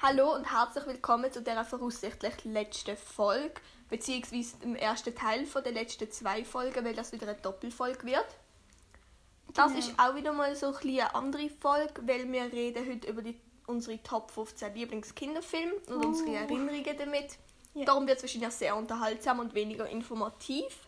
Hallo und herzlich willkommen zu der voraussichtlich letzten Folge, beziehungsweise dem ersten Teil von der letzten zwei Folgen, weil das wieder eine Doppelfolge wird. Das Genau. ist auch wieder mal so ein eine andere Folge, weil wir reden heute über die, unsere Top 15 Lieblingskinderfilme und unsere Erinnerungen damit. Ja. Darum wird es wahrscheinlich sehr unterhaltsam und weniger informativ.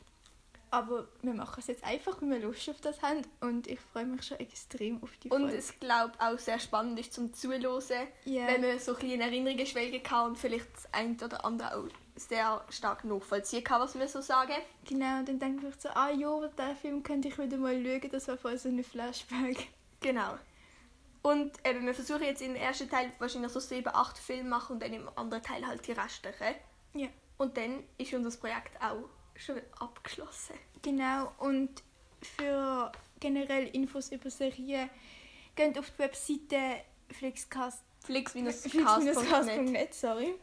Aber wir machen es jetzt einfach, weil wir Lust auf das haben. Und ich freue mich schon extrem auf die Und Folge. es glaube auch sehr spannend ist zum Zuhören, Ja. wenn man so ein in Erinnerungen schwelgen kann und vielleicht das eine oder andere auch sehr stark nachvollziehen kann, was wir so sagen. Genau, und dann denke ich so, ah ja, diesen Film könnte ich wieder mal schauen. Das war voll so ein Flashback. Genau. Und eben, wir versuchen jetzt im ersten Teil wahrscheinlich so sieben, acht Filme machen und dann im anderen Teil halt die restlichen. Ja. Und dann ist unser Projekt auch schon abgeschlossen. Genau, und für generell Infos über Serien, geht auf die Webseite flixcast Flix-cast.net. flix-cast.net, sorry.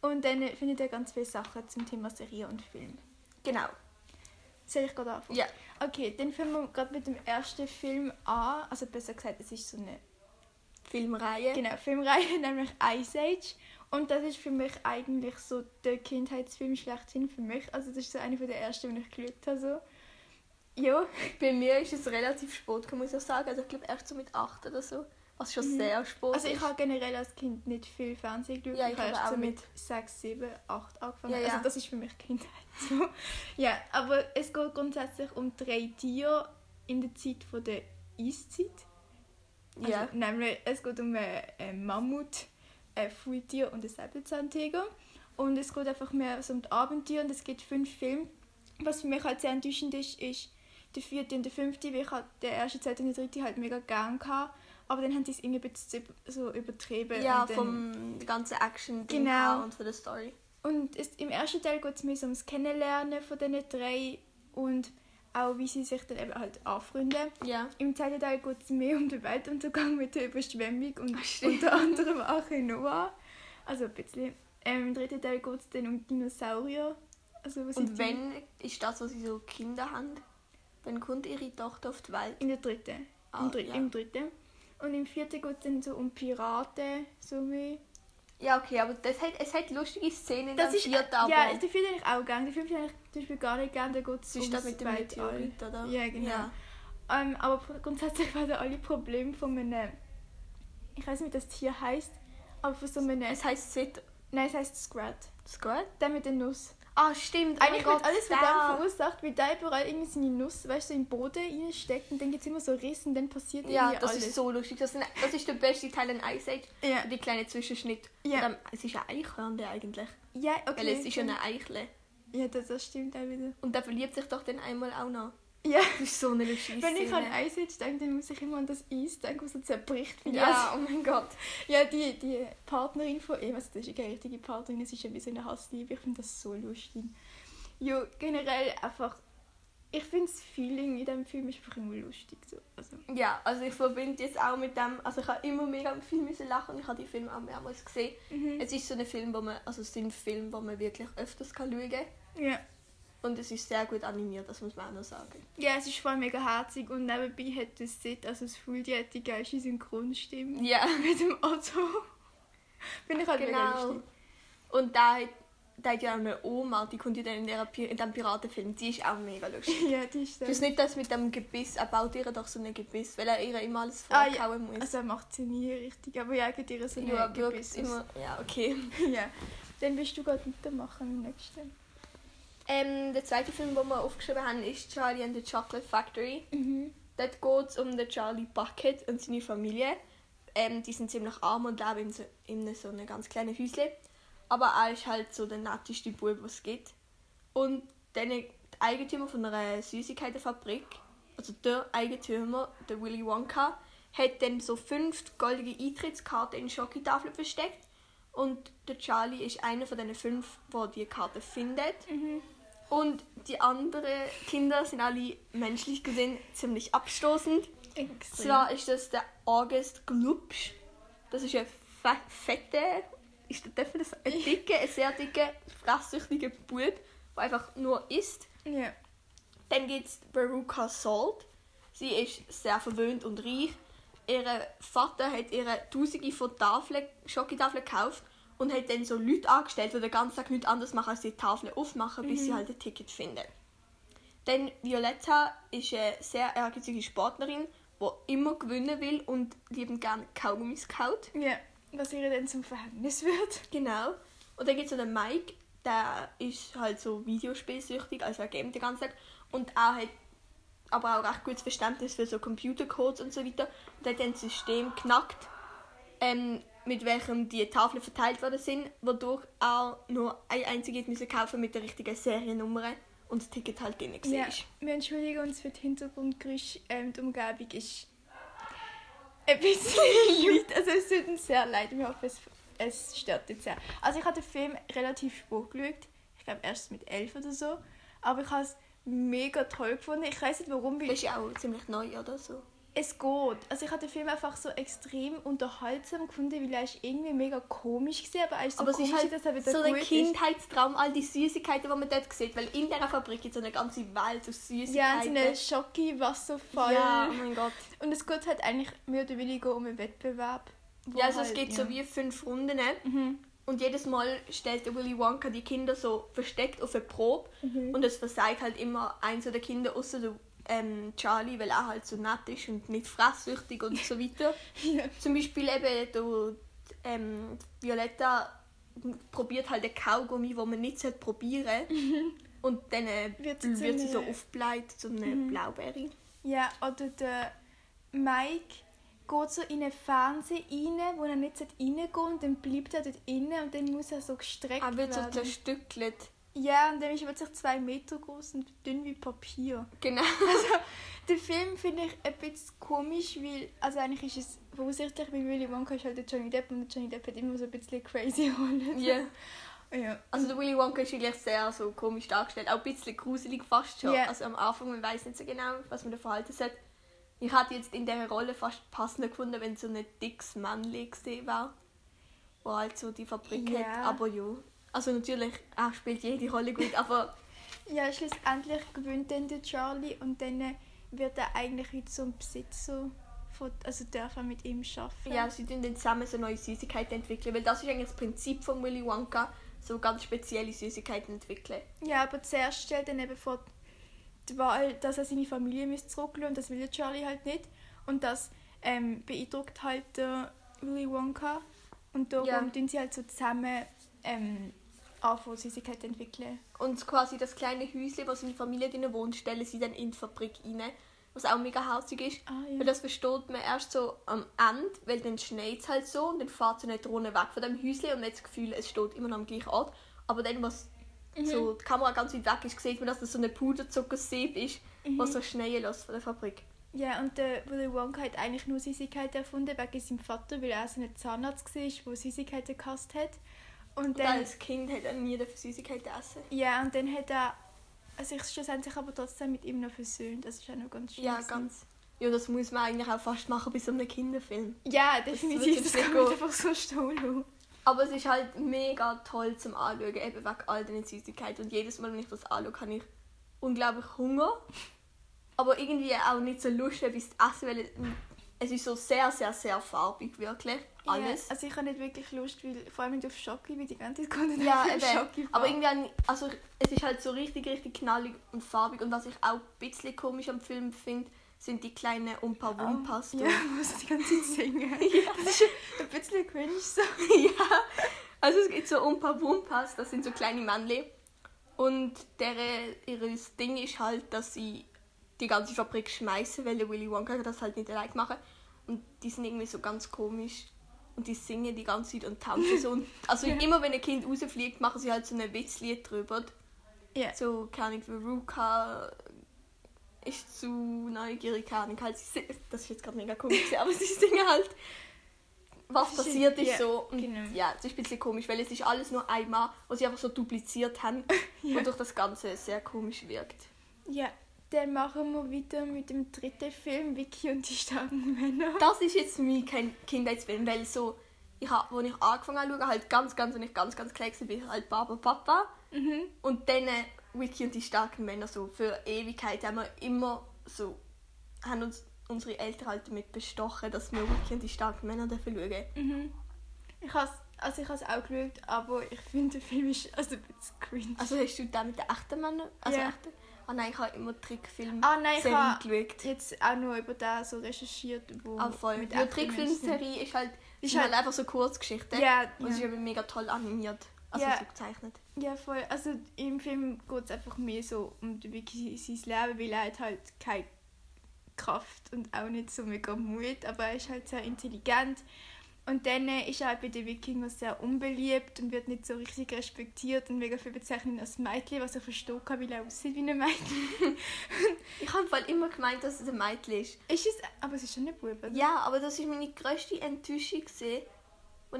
Und dann findet ihr ganz viele Sachen zum Thema Serie und Film. Genau. Soll ich gerade anfangen? Ja. Okay, dann fangen wir gerade mit dem ersten Film an. Also besser gesagt, es ist so eine Filmreihe. genau, Filmreihe, nämlich Ice Age. Und das ist für mich eigentlich so der Kindheitsfilm schlechthin für mich. Also das ist so einer der ersten, den ich geschaut habe. So. Ja, Bei mir ist es relativ spät, gekommen, muss ich sagen. Also ich glaube erst so mit acht oder so. Was schon Mhm. sehr spät also ich habe generell als Kind nicht viel Fernsehen geschaut. Ja, ich ich habe erst so mit nicht. 6, 7, 8 angefangen. Ja, ja. Also das ist für mich Kindheit. So. ja, aber es geht grundsätzlich um drei Tiere in der Zeit von der Eiszeit. Also, ja. Nämlich, es geht um einen, einen Mammut, ein Fulltier und einen Säbelzahntiger. Und es geht einfach mehr so um die Abenteuer und es gibt fünf Filme. Was für mich halt sehr enttäuschend ist, ist der vierte und der fünfte, weil ich halt den ersten, zweiten und den dritten halt mega gern hatte. Aber dann haben sie es irgendwie ein bisschen so übertrieben. Ja, und vom ganzen action Genau. und von der Story. Und es, im ersten Teil geht es mehr so ums Kennenlernen von diesen drei und auch wie sie sich dann eben halt anfreunden. Ja. Im zweiten Teil geht es mehr um den Weltuntergang mit der Überschwemmung und stimmt. unter anderem Arche Noah. Also ein bisschen. Ähm, Im dritten Teil geht es dann um Dinosaurier. Also, was Und wenn ist das, was sie so Kinder haben? Wenn kommt ihre Tochter auf die Welt? die? In der dritten. Ah, Im, Dr ja. Im dritten. Und im vierten geht es dann so um Piraten. So mehr. Ja, okay, aber das hat, es hat lustige Szenen Das dem ist, vierten, aber ja, den vierten habe ich auch gerne. Den fünften habe ich zum Beispiel gar nicht gerne. Da geht es ist das mit dem Meteorit, oder? Ja, genau. Ja. Ähm, aber grundsätzlich werden alle Probleme von einem. Ich weiß nicht, wie das Tier heißt. Aber von so einem. Es heisst Sit Nein, es heißt Scrat. Squad? Der mit der Nuss. Ah, stimmt. Eigentlich oh wird alles von der. dem verursacht, weil der überall irgendwie seine Nuss, weißt du, im Boden reinsteckt und dann gibt es immer so Risse und dann passiert Ja, irgendwie das alles. ist so lustig. Das, sind, das ist der beste Teil in Ice Age. Ja, Die kleine Zwischenschnitt. Ja. Dann- es ist ein Eichhörnchen eigentlich. ja okay. Weil es ist ja eine Eichle. Ja, das, das stimmt auch wieder. Und der verliebt sich doch dann einmal auch noch. Ja, Das ist so eine lustige wenn ich an Szene. Eis jetzt denke, dann muss ich immer an das Eis denken, was so zerbricht. Ja, oh mein Gott. ja die, die Partnerin von ihm, also das ist keine richtige Partnerin, es ist wie so eine Hassliebe, ich finde das so lustig. Ja, generell einfach, ich finde das Feeling in diesem Film ist einfach immer lustig. So. Also, Ja, also ich verbinde jetzt auch mit dem, also ich habe immer mega viel müssen lachen ich habe die Filme auch mehrmals gesehen. mhm. Es ist so ein Film, wo man, also es sind Filme, wo man wirklich öfters kann schauen kann. ja. Und es ist sehr gut animiert, das muss man auch noch sagen. Ja, es ist voll mega herzig und nebenbei hat das Set, also das Full, die die geilste Synchronstimme Ja, mit dem Otto. Finde ich halt mega genau. lustig. Und da hat, da hat ja auch eine Oma, die kommt ja dann in, der, in dem Piratenfilm, die ist auch mega lustig. Ja, die ist Das ist dann... nicht das mit dem Gebiss, er baut ihr doch so ein Gebiss, weil er ihr immer alles Ah, ja. vorkauen muss. Also er macht sie nie richtig, aber ja, gibt ihr so eine ja, Gebiss. immer, ja, okay. ja. Dann willst du gerade weitermachen im nächsten. Ähm, der zweite Film, den wir aufgeschrieben haben, ist Charlie and the Chocolate Factory. Mhm. Dort geht es um den Charlie Bucket und seine Familie. Ähm, die sind ziemlich arm und leben in so, in so einem ganz kleinen Häuschen. Aber er ist halt so der netteste Bub, was es gibt. Und dann der Eigentümer von einer Süßigkeitenfabrik, also der Eigentümer, der Willy Wonka, hat dann so fünf goldige Eintrittskarten in Schokotafeln versteckt. Und der Charlie ist einer von den fünf, der die Karte findet. Mhm. Und die anderen Kinder sind alle menschlich gesehen ziemlich abstoßend. Extrem. Zwar ist das der August Glubsch. Das ist ein fe fette, ist der man das, ein dicker, ein sehr dicker, fresssüchtiger Bub. die einfach nur isst. Ja. Dann gibt es Veruca Salt. Sie ist sehr verwöhnt und reich. Ihr Vater hat ihre tausende von Tafeln, Schokotafeln gekauft und hat dann so Leute angestellt, die den ganzen Tag nichts anderes machen, als die Tafeln aufmachen, bis sie halt ein Ticket finden. Dann Violetta ist eine sehr ehrgeizige Sportlerin, die immer gewinnen will und liebend gerne Kaugummis kaut. Ja. Was ihr dann zum Verhängnis wird. Genau. Und dann gibt es noch den Mike, der ist halt so videospielsüchtig, also er gamet den ganzen Tag. Und er hat aber auch recht gutes Verständnis für so Computercodes und so weiter. Und hat dann ein System knackt, ähm, mit welchem die Tafeln verteilt worden sind, wodurch er nur eine einzige müssen kaufen mit der richtigen Seriennummer und das Ticket halt drin war. Ja. Wir entschuldigen uns für die Hintergrundgeräusche. Ähm, die Umgebung ist ein bisschen laut. Also es tut uns sehr leid. Wir hoffen, es, es stört jetzt sehr. Also ich habe den Film relativ spät geschaut. Ich glaube erst mit elf oder so. Aber ich habe es mega toll gefunden. Ich weiß nicht warum, weil Das ist ja auch ziemlich neu oder so. Es geht. Also ich habe den Film einfach so extrem unterhaltsam gefunden, weil er ist irgendwie mega komisch war, aber er ist so aber es komisch, ist halt dass er wieder so ein. Kindheitstraum, all die Süßigkeiten, die man dort sieht. Weil in dieser Fabrik gibt es so eine ganze Welt aus Ja, Süßigkeiten. so eine Schocki-Wasserfall. Ja, oh mein Gott. Und es geht halt eigentlich mehr oder weniger um einen Wettbewerb. Ja, also es halt, geht ja. so wie fünf Runden. Mhm. Und jedes Mal stellt der Willy Wonka die Kinder so versteckt auf eine Probe. Mhm. Und es versagt halt immer eins der Kinder, außer der ähm, Charlie, weil er halt so nett ist und nicht fresssüchtig und so weiter. Ja. Zum Beispiel eben der, ähm, Violetta probiert halt ein Kaugummi, wo man nicht sollte probieren Und dann äh, Wird wird, sie zu sie so aufgebläht zu einer Mhm. Blaubeere. Ja, oder der Mike geht so in einen Fernseher rein, wo er nicht reingehen sollte, und dann bleibt er dort innen und dann muss er so gestreckt Er wird so werden. zerstückelt. Ja, und dann ist plötzlich zwei Meter groß und dünn wie Papier. Genau. Den Film finde ich ein bisschen komisch, weil, also eigentlich ist es voraussichtlich, weil Willy Wonka ist halt der Johnny Depp und der Johnny Depp hat immer so ein bisschen crazy Rollen. Ja. Ja. Also der Willy Wonka ist eigentlich sehr so komisch dargestellt, auch ein bisschen gruselig fast schon. Ja. Also am Anfang, man weiß nicht so genau, was man da verhalten soll. Ich hätte jetzt in dieser Rolle fast passender gefunden, wenn so ein dickes Männchen gesehen wäre, wo halt so die Fabrik Ja. hat. Aber ja, also natürlich, er spielt jede Rolle gut, aber Ja, schlussendlich gewinnt dann der Charlie und dann wird er eigentlich wieder so ein Besitzer, von, also darf er mit ihm arbeiten. ja, sie tun dann zusammen so neue Süßigkeiten entwickeln, weil das ist eigentlich das Prinzip von Willy Wonka, so ganz spezielle Süßigkeiten entwickeln. Ja, aber zuerst stellt er eben vor die Wahl, dass er seine Familie zurücklassen und das will Charlie halt nicht. Und das ähm, beeindruckt halt der Willy Wonka. Und darum Ja. tun sie halt so zusammen ähm, anfangen, Süßigkeiten entwickeln. Und quasi das kleine Häuschen, wo seine Familie drin wohnt, stellen sie dann in die Fabrik rein. Was auch mega herzig ist. Ah, ja. Weil das versteht man erst so am Ende, weil dann schneit es halt so und dann fährt so eine Drohne weg von dem Häuschen und man hat das Gefühl, es steht immer noch am gleichen Ort. Aber dann, was Mhm. so die Kamera ganz weit weg ist, sieht man, dass das so eine Puderzuckersieb ist, Mhm. was so schneien lässt von der Fabrik. Ja, und der Willy Wonka hat eigentlich nur Süßigkeiten erfunden wegen seinem Vater, weil er so ein Zahnarzt war, der Süßigkeiten gehasst hat. Und Und dann, als Kind hat er nie dafür Süßigkeiten essen. ja, und dann hat er sich schlussendlich aber trotzdem mit ihm noch versöhnt. Das ist auch noch ganz schön. Ja, ganz. Ja, das muss man eigentlich auch fast machen bei so einem Kinderfilm. Ja, definitiv. Das man gehen. einfach so stehen Aber es ist halt mega toll zum Anschauen, eben wegen all den Süßigkeiten. Und jedes Mal, wenn ich das anschaue, habe ich unglaublich Hunger. Aber irgendwie auch nicht so Lust, etwas zu essen, weil es ist so sehr, sehr, sehr farbig, wirklich. Alles. Ja, also ich habe nicht wirklich Lust, weil vor allem nicht auf Schoki, weil die ganze Zeit kommt Ja, auf eben. Schoki Aber irgendwie, also es ist halt so richtig, richtig knallig und farbig. Und was ich auch ein bisschen komisch am Film finde, sind die kleinen Umpa Wumpas. Ja, muss die ganze Zeit singen. Ja. Das ist ein bisschen cringe so. ja. Also es gibt so Umpa Wumpas, das sind so kleine Männchen. Und deren, ihres Ding ist halt, dass sie die ganze Fabrik schmeißen, weil der Willy Wonka das halt nicht allein machen. Und die sind irgendwie so ganz komisch. Und die singen die ganze Zeit und tanzen so. Und also immer wenn ein Kind rausfliegt, machen sie halt so ein Witzlied drüber. Ja. So, keine Ahnung, Veruca ist zu neugierig, keine Ahnung, halt, sie, das ist jetzt gerade mega komisch, aber sie singen halt, was Das passiert ist ja, so. Und genau. ja, es ist ein bisschen komisch, weil es ist alles nur einmal, was sie einfach so dupliziert haben, Ja. wodurch das Ganze sehr komisch wirkt. Ja, dann machen wir weiter mit dem dritten Film, Vicky und die starken Männer. Das ist jetzt für mich kein Kindheitsfilm, weil so, ich hab, als ich angefangen habe, zu halt ganz, ganz, wenn ich ganz, ganz klein war, bin ich halt Baba Papa. Mhm. Und dann, äh, Wiki und die starken Männer so für Ewigkeit haben wir immer so haben uns unsere Eltern halt damit bestochen, dass wir Wiki und die starken Männer dafür schauen. Mhm. Ich has, also ich habe es auch geschaut, aber ich finde, der Film ist also ein bisschen cringe. Also hast du da mit den echten Männern? Also Ja. echten? Ah nein, ich habe immer Trickfilme Ah nein, ich geschaut. jetzt auch nur über den so recherchiert, wo Ah, voll. mit Ja, Trickfilmserie ist halt, Ist halt halt- einfach so Kurzgeschichten. Ja, Und es ist ja. eben mega toll animiert. Also Ja. so gezeichnet. ja, voll. Also im Film geht es einfach mehr so um Vicky sein Leben, weil er hat halt keine Kraft und auch nicht so mega Mut, aber er ist halt sehr intelligent. Und dann äh, ist er halt bei den Wikingers sehr unbeliebt und wird nicht so richtig respektiert und mega viel bezeichnet als Mädchen, was er verstehen kann, weil er aussieht wie ein Mädchen. Ich habe Fall immer gemeint, dass es ein Mädchen ist. ist es, aber es ist schon ein Bub, oder? Ja, aber das ist meine grösste Enttäuschung als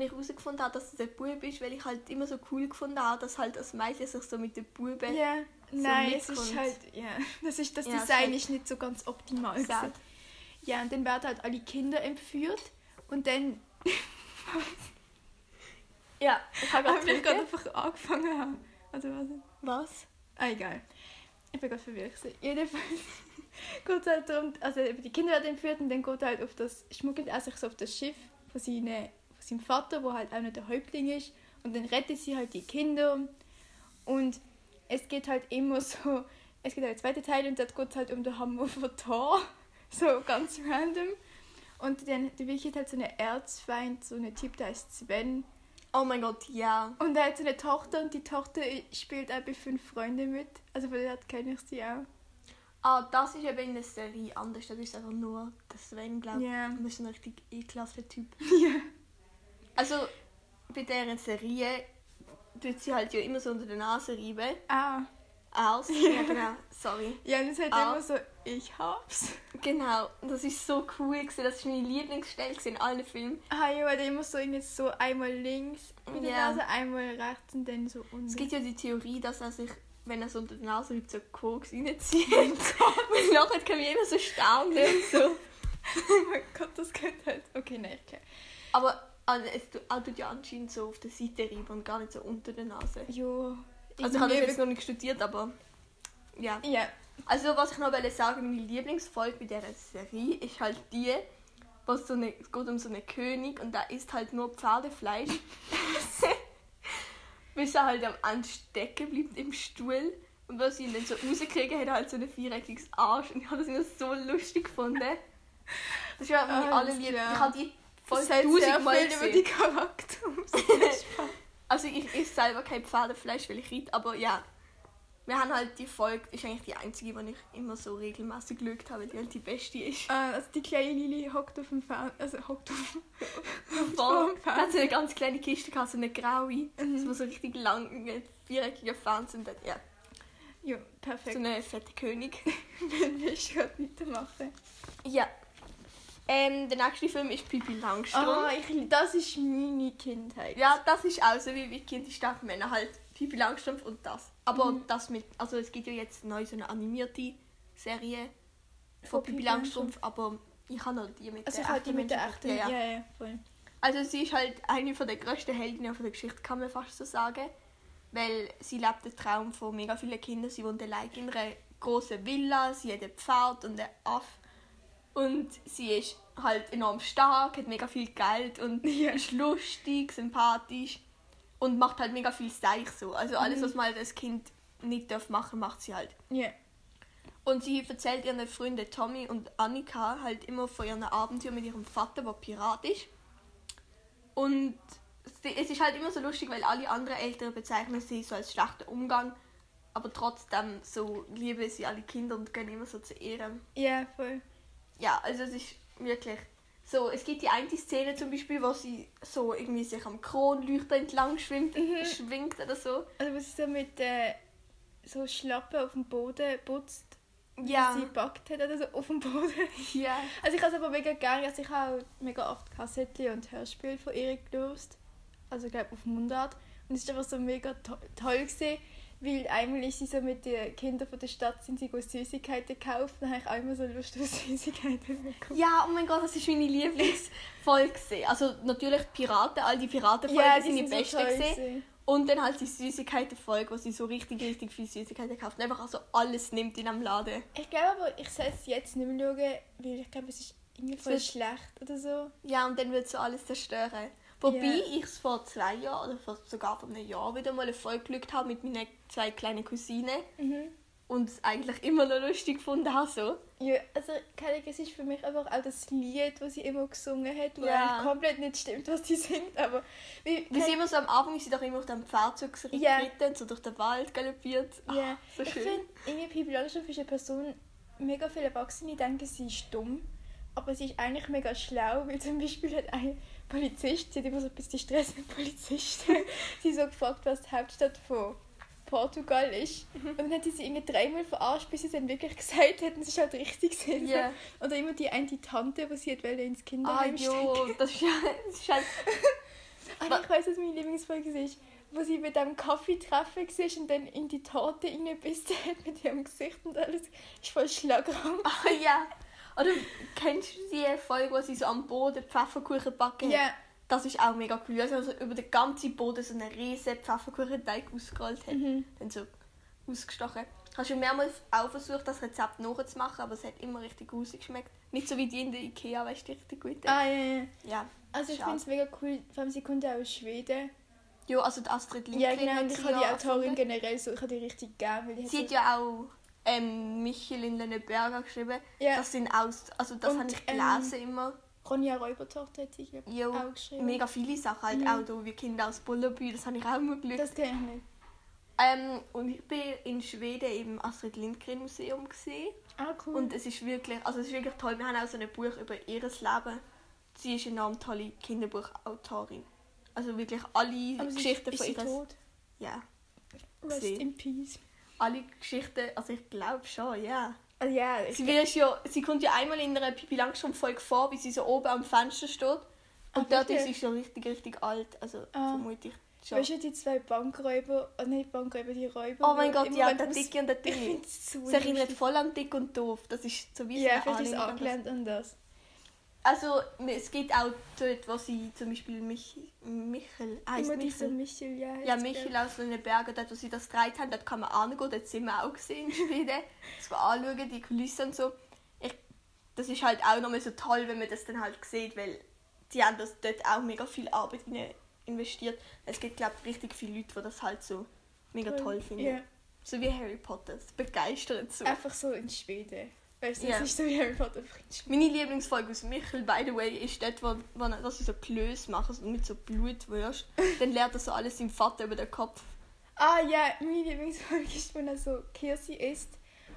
ich herausgefunden habe, dass es ein Bub ist, weil ich halt immer so cool gefunden habe, dass halt das Mädchen sich so mit den Buben Ja, so nein, es ist halt, ja, das, ist, das Ja, es Design halt- ist nicht so ganz optimal. Ja, und dann werden halt alle Kinder entführt und dann Ja, ich habe gerade gerade einfach angefangen haben. Also was? Was? Ah, egal. Ich bin gerade verwirrt. Jedenfalls geht es halt darum, also die Kinder werden entführt und dann geht halt auf das, schmuggelt er sich so auf das Schiff von, seine, von seinem Vater, wo halt auch nicht der Häuptling ist. Und dann rettet sie halt die Kinder. Und es geht halt immer so, es geht halt der zweite Teil und dort geht es halt um den Hammer von Thor. So ganz random. Und dann der Vicky hat so einen Erzfeind, so einen Typ, der heißt Sven. Oh mein Gott, ja. Und er hat so eine Tochter und die Tochter spielt auch bei fünf Freunden mit. Also von der kenne ich sie auch. Ah, das ist eben in der Serie anders. Das ist einfach nur der Sven, glaube ich. Ja. Das ist ein richtig ekelhafter Typ. Ja. Also, bei dieser Serie tut sie halt ja immer so unter der Nase reiben. Ah. Aus. Ja, genau. Sorry. Ja, und es hat immer so, ich hab's. Genau. Und das ist so cool gewesen. Das ist meine Lieblingsstelle in allen Filmen. Ah ja, weil der immer so irgendwie so einmal links mit der Ja. Nase, einmal rechts und dann so unten. Es gibt ja die Theorie, dass er sich, wenn er so unter der Nase reibt, so Koks reinzieht. Und nachher kann immer so staunen und so. oh mein Gott, das könnte halt. Okay, nein, okay. Aber also, es tu- tut ja anscheinend so auf der Seite reiben und gar nicht so unter der Nase. Jo. Also ich habe das jetzt noch nicht studiert, aber ja. Ja. Also was ich noch wollte sagen, meine Lieblingsfolge bei dieser Serie ist halt die, was so eine, es geht um so einen König und der isst halt nur Pferdefleisch. Bis er halt am Ende stecken bleibt im Stuhl. Und was sie ihn dann so rauskriegen, hat er halt so ein viereckiges Arsch. Und ich habe das immer so lustig gefunden. Das ist ja meine Alles allerliebste. klar. Ich habe die voll tausendmal viel über die gesehen. Also ich esse selber kein Pferdefleisch, weil ich reite, aber ja. Wir haben halt die Folge, ist eigentlich die einzige, die ich immer so regelmäßig geschaut habe, die halt die beste ist. Ah, also die kleine Lili hockt auf dem Fern... Also hockt auf... Vom Da hat so eine ganz kleine Kiste gehabt, so eine graue, Mhm. so, so richtig lang, viereckiger Fernseher und dann, ja, so perfekt. eine fette König. Wenn wir gerade weitermachen. Ja. Ähm, der nächste Film ist Pipi Langstrumpf. Oh, ich, das ist meine Kindheit. Ja, das ist auch so wie Vicky und die starken Männer, halt Pipi Langstrumpf und das. Aber Mhm. das mit, also es gibt ja jetzt neu so eine animierte Serie von Von Pipi Langstrumpf, aber ich habe noch die mit Also der ich die mit der echten... Ja, Ja, ja. ja, voll. Also sie ist halt eine von der grössten Heldinnen von der Geschichte, kann man fast so sagen. Weil sie lebt den Traum von mega vielen Kindern. Sie wohnt allein in einer großen Villa, sie hat ein Pferd und einen Aff. Und sie ist halt enorm stark, hat mega viel Geld und Ja. ist lustig, sympathisch und macht halt mega viel Seich so. Also alles, Mhm. was man als Kind nicht darf machen, macht sie halt. Ja. Und sie erzählt ihren Freunden Tommy und Annika halt immer von ihren Abenteuern mit ihrem Vater, der Pirat ist. Und es ist halt immer so lustig, weil alle anderen Eltern bezeichnen sie so als schlechten Umgang. Aber trotzdem so lieben sie alle Kinder und gehen immer so zu Ehren. Ja, voll. Ja, also es ist wirklich so. Es gibt die eine Szene zum Beispiel, wo sie so irgendwie sich am Kronleuchter entlang schwimmt, Mhm. schwingt oder so. Also wo sie so mit äh, so Schlappen auf dem Boden putzt, Ja. sie backt hat oder so auf dem Boden. Ja. Also ich habe es aber mega gerne, also ich habe auch mega oft Kassettchen und Hörspiele von ihr gelöst. Also ich glaube auf Mundart. Und es ist einfach so mega to toll gewesen, weil einmal ist sie so mit den Kindern von der Stadt sind sie Süßigkeiten gekauft. Dann habe ich auch immer so Lust auf Süßigkeiten bekommen. Ja, oh mein Gott, das ist meine Lieblingsfolge. Also natürlich Piraten, all die Piratenfolgen die sind die sind so besten. gewesen. Und dann halt die Süßigkeiten-Folge, wo sie so richtig, richtig viel Süßigkeiten kauft und einfach also alles nimmt in einem Laden. Ich glaube aber, ich soll es jetzt nicht mehr schauen, weil ich glaube, es ist irgendwie voll schlecht oder so. Ja, und dann wird so alles zerstören. Wobei Ja. ich es vor zwei Jahren oder vor, sogar vor einem Jahr wieder mal eine Folge geschaut habe mit meinen zwei kleinen Cousinen Mhm. und es eigentlich immer noch lustig gefunden habe. So. Ja, also Ahnung, es ist für mich einfach auch das Lied, das sie immer gesungen hat, wo Ja. komplett nicht stimmt, was sie singt, aber wie, Wie sie immer so am Anfang ist sie doch immer auf dem Pferdzug geritten und so durch den Wald galoppiert. Ah, Ja, so ich finde, irgendwie Pippi ist eine Person, mega viele Erwachsene denken, sie ist dumm, aber sie ist eigentlich mega schlau, weil zum Beispiel hat ein Polizist, sie hat immer so ein bisschen Stress mit Polizisten, sie so gefragt, was die Hauptstadt von Portugal ist. Mhm. Und dann hat sie sie irgendwie dreimal verarscht, bis sie es dann wirklich gesagt hat und es ist halt richtig gewesen. Ja. Oder immer die eine Tante, die sie hat wollte ins Ah, Kinderheim stecken. jo, das ist, ja, das ist halt... Ah, ich weiß, was meine Lieblingsfolge ist. Wo sie mit dem Kaffeetreffen war und dann in die Torte reingebissen hat mit ihrem Gesicht und alles. Ist voll Schlagraum. Ah, ja. Oder kennst du die Folge, wo sie so am Boden Pfefferkuchen backen? Ja, Das ist auch mega cool. Also so über den ganzen Boden so einen riesen Pfefferkuchenteig ausgerollt hat. Mhm. Dann so ausgestochen. Ich habe schon mehrmals auch versucht, das Rezept nachzumachen, aber es hat immer richtig grusig geschmeckt. Nicht so wie die in der Ikea, weißt du, die richtig gut. Ah, ja, ja. Ja. Also ich finde es mega cool, vor allem sie kommt ja aus Schweden. Ja, also die Astrid Lindgren Ja, genau, und ich habe die Autorin generell so, ich habe die richtig gern, weil die hat Sie hat ja auch ähm, Michel in Lenneberger geschrieben. Ja. Das sind aus, also das habe ich ähm, gelesen immer. Ronja Räubertochter hat glaub, Jo, auch geschrieben. mega viele Sachen halt Mhm. auch da, wie Kinder aus Bullerbü, das habe ich auch immer gelesen. Das kenne ich nicht. Ähm, und ich bin in Schweden im Astrid Lindgren Museum gesehen Ah, cool. und es ist wirklich, also es ist wirklich toll. Wir haben auch so ein Buch über ihr Leben. Sie ist eine enorm tolle Kinderbuchautorin. Also wirklich alle Aber Geschichten ist, von ist tot? ja, Rest Gesehen. in peace. Alle Geschichten, also ich glaube schon, ja. Also, ja, ich, Sie wird ja, sie kommt ja einmal in einer Pippi Langstrumpf Folge vor, wie sie so oben am Fenster steht. Und Ah, dort wirklich? ist sie schon richtig, richtig alt. Also Ah. vermute ich schon. weißt du, die zwei Bankräuber, oh nicht Bankräuber, die Räuber. Oh mein Gott, ja, der Dicke und der Ich Dünne. finde es so erinnert voll an Dick und Doof. Das ist so wie Ja, so vielleicht ist angelehnt an das. Also es geht auch dort, wo sie zum Beispiel Mich Michel, heißt Immer Michel. Michel, ja. Ja, Michel der. aus den Bergen, dort wo sie das gedreht haben, dort kann man angehen, dort sind wir auch gesehen in Schweden. Das war anschauen, die Kulissen und so. Ich, das ist halt auch nochmal so toll, wenn man das dann halt sieht, weil die haben das dort auch mega viel Arbeit rein investiert. Es gibt, glaube ich, richtig viele Leute, die das halt so mega toll finden. Ja, So wie Harry Potter, begeistert so. einfach so in Schweden. Weißt du, Ja. es ist so wie Harry Potter Schweden. Meine Lieblingsfolge aus Michel, by the way, ist dort, wo, wo er- dass sie so Klöße machen so mit so Blutwürst. Dann lernt er so alles seinem Vater über den Kopf. Ah ja, meine Lieblingsfolge ist, wenn er so Kirsi isst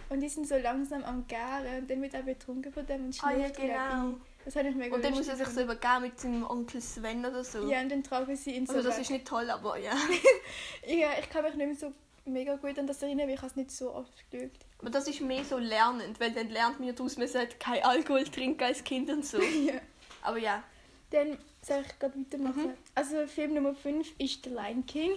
und die sind so langsam am Garen und dann wird er betrunken von dem und Ah, ja, schläft genau. Das habe ich mega Und dann muss er sich so übergeben mit seinem Onkel Sven oder so. Ja, und dann tragen sie ihn so also das weg. ist nicht toll, aber ja. Ja, ich kann mich nicht mehr so mega gut an das erinnern, weil ich es nicht so oft geschaut. Aber das ist mehr so lernend, weil dann lernt man daraus, man sollte kein Alkohol trinken als Kind und so. ja. Aber ja. Dann soll ich gerade weitermachen. Mhm. Also Film Nummer 5 ist The Lion King.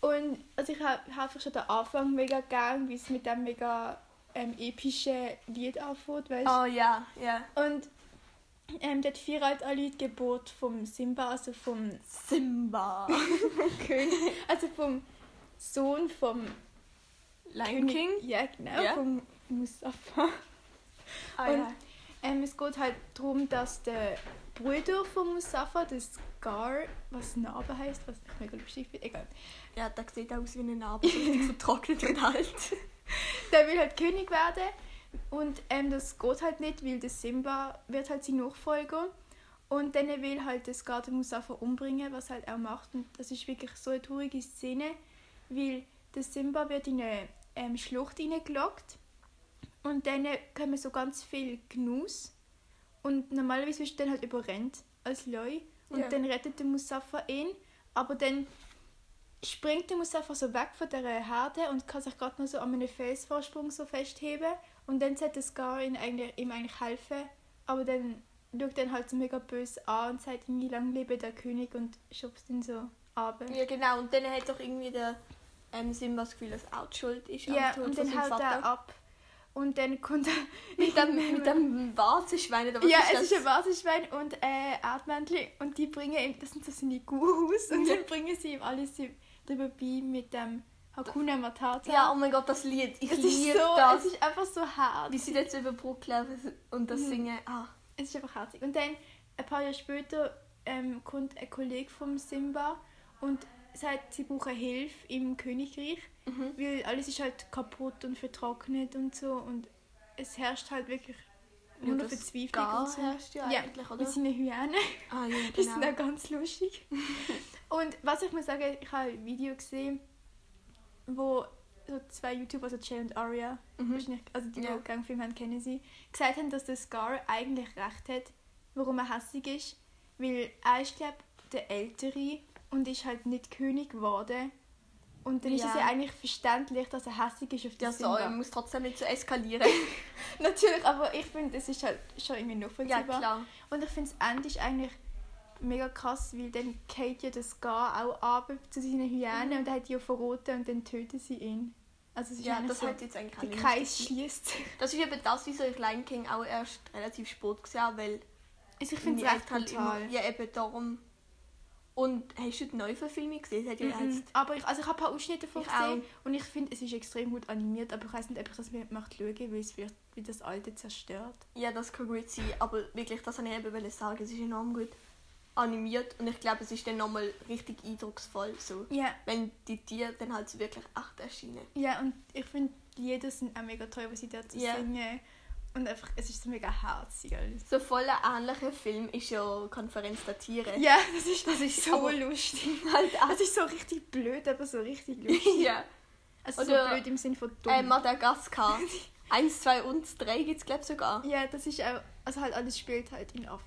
Und also ich habe hab einfach schon den Anfang mega gern, wie es mit dem mega ähm, epischen Lied anfängt, weißt Oh ja, ja. Und ähm, dort feiern halt alle die Geburt vom Simba, also vom Simba. König, also vom Sohn vom Lion King. Ja, genau, Ja. vom Mustafa. Ah, Und ja. ähm, es geht halt darum, dass der Bruder von Mustafa, das Scar, was Narbe heißt, was ich mega lustig finde, egal. ja, der sieht aus wie eine Narbe, so richtig vertrocknet und alt. Der will halt König werden und ähm, das geht halt nicht, weil der Simba wird halt sein Nachfolger und dann will halt das Scar den Mustafa umbringen, was halt er macht und das ist wirklich so eine traurige Szene, weil der Simba wird in eine ähm, Schlucht hineingelockt und dann kommen so ganz viel Gnus und normalerweise ist er dann halt überrennt als Leu und Ja. dann rettet der Mustafa ihn, aber dann springt der Mustafa so weg von der Herde und kann sich gerade noch so an einem Felsvorsprung so festheben und dann sollte Scar ihn eigentlich, ihm eigentlich helfen, aber dann schaut er ihn halt so mega böse an und sagt irgendwie lang lebe der König und schubst ihn so ab. Ja, genau. Und dann hat doch irgendwie der ähm, Simba das Gefühl, dass er auch die schuld ist Ja, und dann haut er ab. Und dann kommt er Mit dem, mit dem Warzenschwein oder was Ja, ist es ist ein Warteschwein und äh, Erdmännchen und die bringen ihm, das sind so seine Gurus und dann bringen sie ihm alle sie drüber bei mit dem Hakuna Matata. Ja, oh mein Gott, das Lied. Ich es ist liebe so, das. es ist einfach so herzig. Wie sie jetzt über laufen und das Mhm. singen. Ah. Es ist einfach herzig. Und dann, ein paar Jahre später, ähm, kommt ein Kollege vom Simba und sagt, sie brauchen Hilfe im Königreich, Mhm. weil alles ist halt kaputt und vertrocknet und so und es herrscht halt wirklich nur noch das Verzweiflung und so. herrscht ja, Ja, eigentlich, oder? Mit seinen Hyänen. Ah, ja, Die sind genau. auch ganz lustig. und was ich muss sagen, ich habe ein Video gesehen, wo so zwei YouTuber, also Jay und Aria, Mhm. wahrscheinlich, also die, die Ja. Film haben, kennen sie, gesagt haben, dass der Scar eigentlich recht hat, warum er hässig ist. Weil er ist, glaube der Ältere und ist halt nicht König geworden. Und dann ist es Ja. ja eigentlich verständlich, dass er hässig ist auf Ja, den so, Simba. muss trotzdem nicht so eskalieren. Natürlich, aber ich finde, es ist halt schon irgendwie ja, nachvollziehbar. klar. Und ich finde, das Ende ist eigentlich mega krass, weil dann geht ja das Gar auch ab zu seinen Hyänen und er hat die ja verroten und dann töten sie ihn. Also es ist Ja, das so, hat jetzt eigentlich der Kreis nicht schließt. Das ist eben das, wieso ich Lion King auch erst relativ spät gesehen habe, weil Also ich finde es Eltern brutal. Immer, ja, eben darum. Und hast du die Neuverfilmung gesehen? Es hat ja Mhm. jetzt, Aber ich, also ich habe ein paar Ausschnitte davon Ich gesehen und ich finde, es ist extrem gut animiert, aber ich weiß nicht, ob ich das mir macht schauen, weil es wird wie das alte zerstört. ja, das kann gut sein, aber wirklich, das wollte ich eben sagen, es ist enorm gut animiert und ich glaube, es ist dann nochmal richtig eindrucksvoll, so. Ja, Wenn die Tiere dann halt wirklich echt erscheinen. ja und ich finde, die Lieder sind auch mega toll, was sie dazu Ja. singen. Und einfach, es ist so mega herzig alles. So voll ein ähnlicher Film ist ja Konferenz der Tiere. Ja, das ist, das ist so Aber- lustig. Halt auch. Das ist so richtig blöd, aber so richtig lustig. ja. Also Oder, so blöd im Sinn von dumm. Äh, Madagaskar. Eins, zwei und drei gibt es, glaube ich, sogar. ja, das ist auch, also halt alles spielt halt in, Af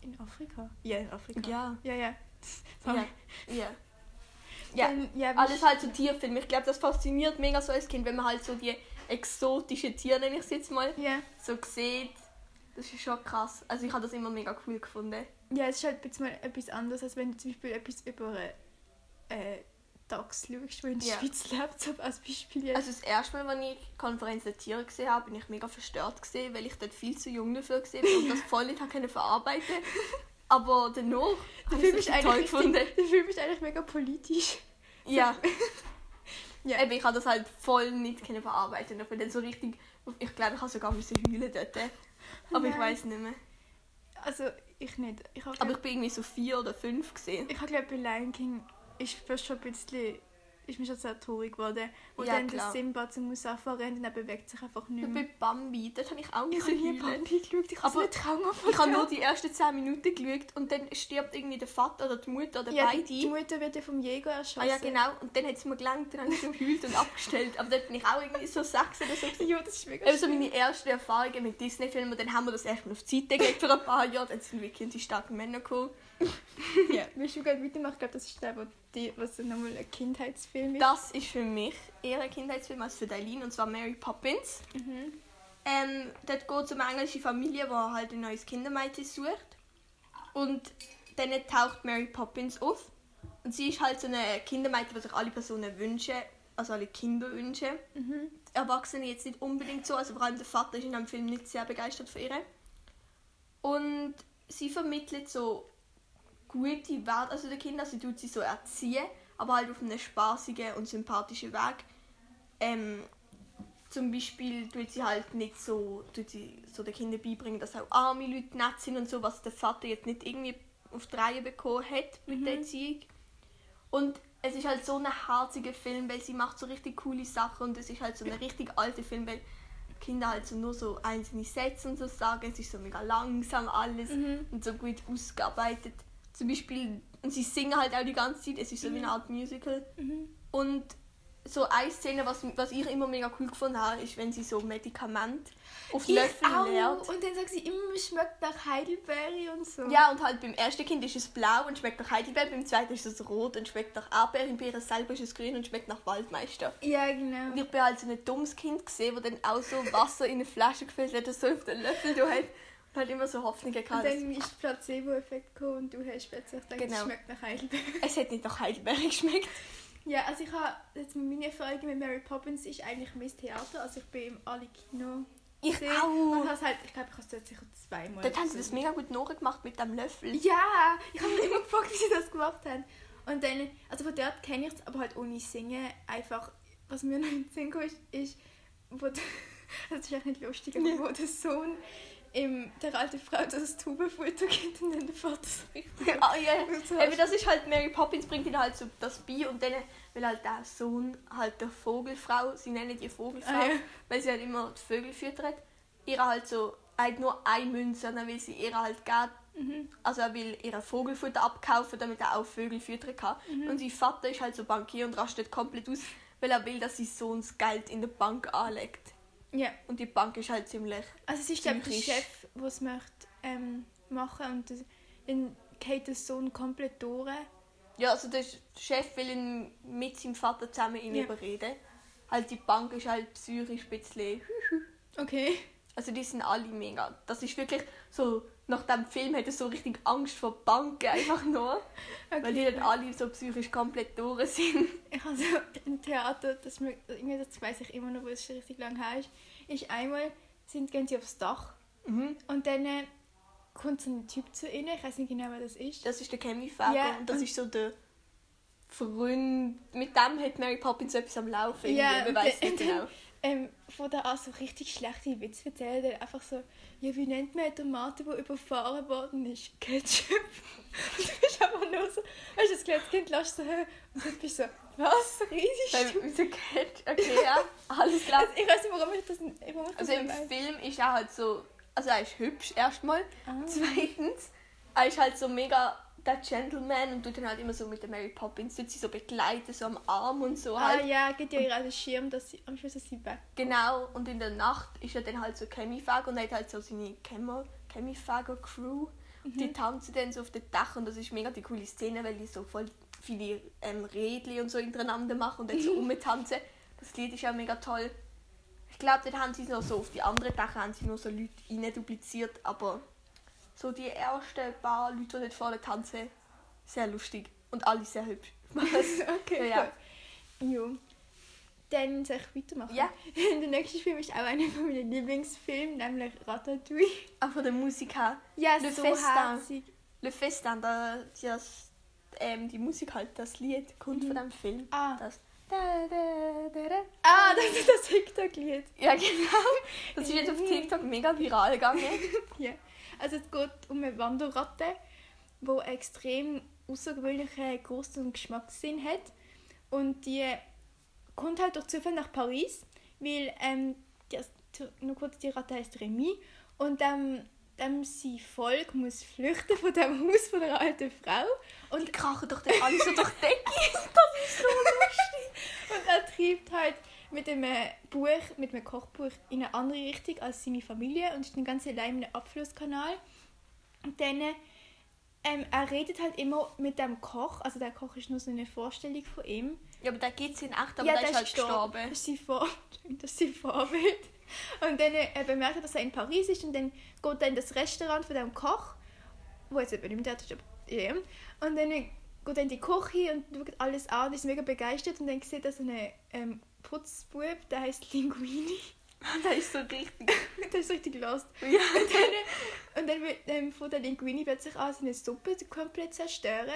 in Afrika. Ja, in Afrika. Ja. Ja, ja. Ja. Ja. Ja. Dann, ja wie Alles halt so Tierfilme. Ich glaube, das fasziniert mega so als Kind, wenn man halt so die exotischen Tiere, nenne ich es jetzt mal, Ja. so sieht. Das ist schon krass. Also ich habe das immer mega cool gefunden. ja, es ist halt jetzt mal etwas anderes, als wenn du zum Beispiel etwas über äh, Dachs schaust, wo in der Ja. Schweiz lebt, als Beispiel jetzt. Also das erste Mal, als ich Konferenz der Tiere gesehen habe, bin ich mega verstört gesehen, weil ich dort viel zu jung dafür gesehen bin und das voll nicht verarbeiten. Aber danach der habe ich Film, es toll eigentlich gefunden. der Film ist eigentlich mega politisch. Ja. Ja. Eben, ich habe das halt voll nicht können verarbeiten. Ich bin dann so richtig, ich glaube, ich habe sogar müssen heulen dort. Aber ich Nein. weiß nicht mehr. Also, ich nicht. Ich habe, Aber ich bin irgendwie so vier oder fünf gesehen. ich habe glaube bei Lion King ist fast schon ein bisschen ist mir schon sehr traurig geworden. Wo Ja, dann klar. der Simba zum Musafa rennt und er bewegt sich einfach nicht Und mehr. bei Bambi, dort habe ich auch Ich nie. Bambi geschaut, ich habe Ich habe nur die ersten 10 Minuten geschaut und dann stirbt irgendwie der Vater oder die Mutter oder ja, beide. die, Mutter wird ja vom Jäger erschossen. Ah ja, genau. Und dann hat es mir gelangt, dann habe ich geheult und abgestellt. Aber dort bin ich auch irgendwie so sechs oder so. Ja, das ist mega Eben so schlimm. meine ersten Erfahrungen mit Disney-Filmen. Und dann haben wir das erstmal auf die Seite gelegt für ein paar Jahre. Dann sind wirklich die starken Männer gekommen. Ja, willst du gerade weitermachen? Ich glaube, das ist der, wo die, was nochmal ein Kindheitsfilm ist. Das ist für mich eher ein Kindheitsfilm als für Dailin. Und zwar Mary Poppins. Mhm. Ähm, dort geht es um eine englische Familie, die halt ein neues Kindermädchen sucht. Und dann taucht Mary Poppins auf. Und sie ist halt so eine Kindermädchen, die sich alle Personen wünschen, also alle Kinder wünschen. Mhm. Erwachsene jetzt nicht unbedingt so, also vor allem der Vater ist in dem Film nicht sehr begeistert von ihr. Und sie vermittelt so gute Werte, also der Kinder, sie tut sie so erziehen, aber halt auf einem spaßigen und sympathischen Weg. Ähm, zum Beispiel tut sie halt nicht so, tut sie so den Kindern beibringen, dass auch arme Leute nett sind und so, was der Vater jetzt nicht irgendwie auf die Reihe bekommen hat mit der Erziehung. Und es ist halt so ein herziger Film, weil sie macht so richtig coole Sachen und es ist halt so ein richtig alter Film, weil Kinder halt so nur so einzelne Sätze und so sagen, es ist so mega langsam alles Mhm. und so gut ausgearbeitet. Zum Beispiel, und sie singen halt auch die ganze Zeit, es ist so wie eine Art Musical. Mhm. Und so eine Szene, was, was ich immer mega cool gefunden habe, ist, wenn sie so Medikament auf Löffel auch. leert. Und dann sagt sie immer, es schmeckt nach Heidelbeere und so. Ja, und halt beim ersten Kind ist es blau und schmeckt nach Heidelbeer, beim zweiten ist es rot und schmeckt nach Erdbeer, und bei ihr selber ist es grün und schmeckt nach Waldmeister. Ja, genau. Und ich bin halt so ein dummes Kind gesehen, das dann auch so Wasser in eine Flasche gefüllt hat, das so auf den Löffel hat. Und halt immer so Hoffnungen Und gehabt. dass- dann ist Placebo-Effekt gekommen und du hast plötzlich gedacht, Genau. es schmeckt nach Heidelbeere. Es hat nicht nach Heidelbeer geschmeckt. Ja, also ich habe jetzt meine Erfahrung mit Mary Poppins ist eigentlich mein Theater. Also ich bin im alle Kino Ich gesehen auch. und habe halt, ich glaube, ich habe es dort sicher zweimal Dort haben sie das mega gut nachgemacht mit dem Löffel. Ja, ich habe mich immer gefragt, wie sie das gemacht haben. Und dann, also von dort kenne ich es, aber halt ohne Singen. Einfach, was mir noch in den Sinn kam, ist, ist wo das ist echt nicht lustig, aber Ja. wo der Sohn im, der alte Frau das Tubenfutter gibt und dann der Vater ah, ja. Eben, das ist halt, Mary Poppins bringt ihnen halt so das bei und dann will halt der Sohn halt der Vogelfrau, sie nennen die Vogelfrau, Ah, ja. weil sie halt immer die Vögel füttert, ihr halt so, hat nur eine Münze und dann will sie ihr halt geben, Mhm. also er will ihr Vogelfutter abkaufen, damit er auch Vögel füttern kann. Mhm. Und sein Vater ist halt so Bankier und rastet komplett aus, weil er will, dass sein Sohn das Geld in der Bank anlegt. Ja, Und die Bank ist halt ziemlich... also es ist der. Chef, der es möchte ähm, machen und das, dann geht der Sohn komplett durch. Ja, also der Chef will ihn mit seinem Vater zusammen ihn Ja. überreden. Halt die Bank ist halt psychisch ein bisschen... Okay. Also die sind alle mega. Das ist wirklich so... Nach dem Film hat er so richtig Angst vor Banken einfach nur. Weil die dann alle so psychisch komplett durch sind. Ich habe so im Theater, das, irgendwie, das weiß ich immer noch, wo es richtig lange her ist, ist einmal, sind, gehen sie aufs Dach Mhm. und dann äh, kommt so ein Typ zu ihnen, ich weiß nicht genau, wer das ist. Das ist der Chemiefäger Ja, und das und- ist so der Freund. Mit dem hat Mary Poppins etwas am Laufen. Ja, man weiß nicht genau. Ähm, von da an so richtig schlechte Witze erzählt, er einfach so, ja, wie nennt man eine Tomate, die überfahren worden ist? Ketchup. Und du bist einfach nur so, weißt du, das kleine Kind lässt so her und dann bist du so, was, redest Weil unser Cat, okay, ja, alles klar. Also, ich weiß nicht, warum ich das, warum ich das Also im nicht weiss. Film ist er halt so, also er ist hübsch erstmal. Ah. Zweitens, er ist halt so mega der Gentleman und tut dann halt immer so mit der Mary Poppins, tut sie so begleiten, so am Arm und so Ah halt. ja, gibt ja ihr einen Schirm, dass sie am Schluss dass sie weg. Genau, und in der Nacht ist er dann halt so Chemiefäger und er hat halt so seine Chemiefäger-Crew. Und die tanzen dann so auf dem Dach und das ist mega die coole Szene, weil die so voll viele ähm, Rädchen und so hintereinander machen und dann so rumtanzen. Das Lied ist auch mega toll. Ich glaube, dort haben sie noch so auf die anderen Dächer haben sie nur so Leute rein dupliziert, aber so die ersten paar Leute, die dort vorne tanzen, sehr lustig und alle sehr hübsch. okay, Ja, cool. Jo. Dann soll ich weitermachen? Ja. Der nächste Film ist auch einer von meinen Lieblingsfilmen, nämlich Ratatouille. Auch von der Musik her. Ja, Le so Festin. herzig. Le Festin, da, das, ähm, die Musik halt, das Lied kommt von dem Film. Ah. Das. Da, da, da. Ah, das ist das TikTok-Lied. Ja, genau. Das ist jetzt auf TikTok mega viral gegangen. Ja. Also es geht um eine Wanderratte, die extrem außergewöhnlichen und Geschmackssinn hat. Und die kommt halt durch Zufall nach Paris, weil ähm, die, nur kurz, die Ratte heißt Remy und ähm, dem sein Volk muss flüchten von dem Haus von der alten Frau Und die krachen doch dann alle so durch die Decke. Das ist so lustig. Und er treibt halt mit einem Buch, mit einem Kochbuch in eine andere Richtung als seine Familie und ist dann ganz allein in einem Abflusskanal. Und dann, ähm, er redet halt immer mit dem Koch, also der Koch ist nur so eine Vorstellung von ihm. Ja, aber da geht's in echt, aber der ist halt gestorben. Das ist Vor das ist sein Vorbild. Und dann äh, bemerkt er, dass er in Paris ist und dann geht er in das Restaurant von dem Koch, wo jetzt eben nicht mehr ist, aber ja. Und dann äh, geht er in die Küche und schaut alles an und ist mega begeistert und dann sieht er so einen ähm, Putzbub, der heißt Linguini. Der ist so richtig. der ist richtig lost. Ja. Und dann, und dann ähm, von der Linguini plötzlich an, seine Suppe komplett zerstören.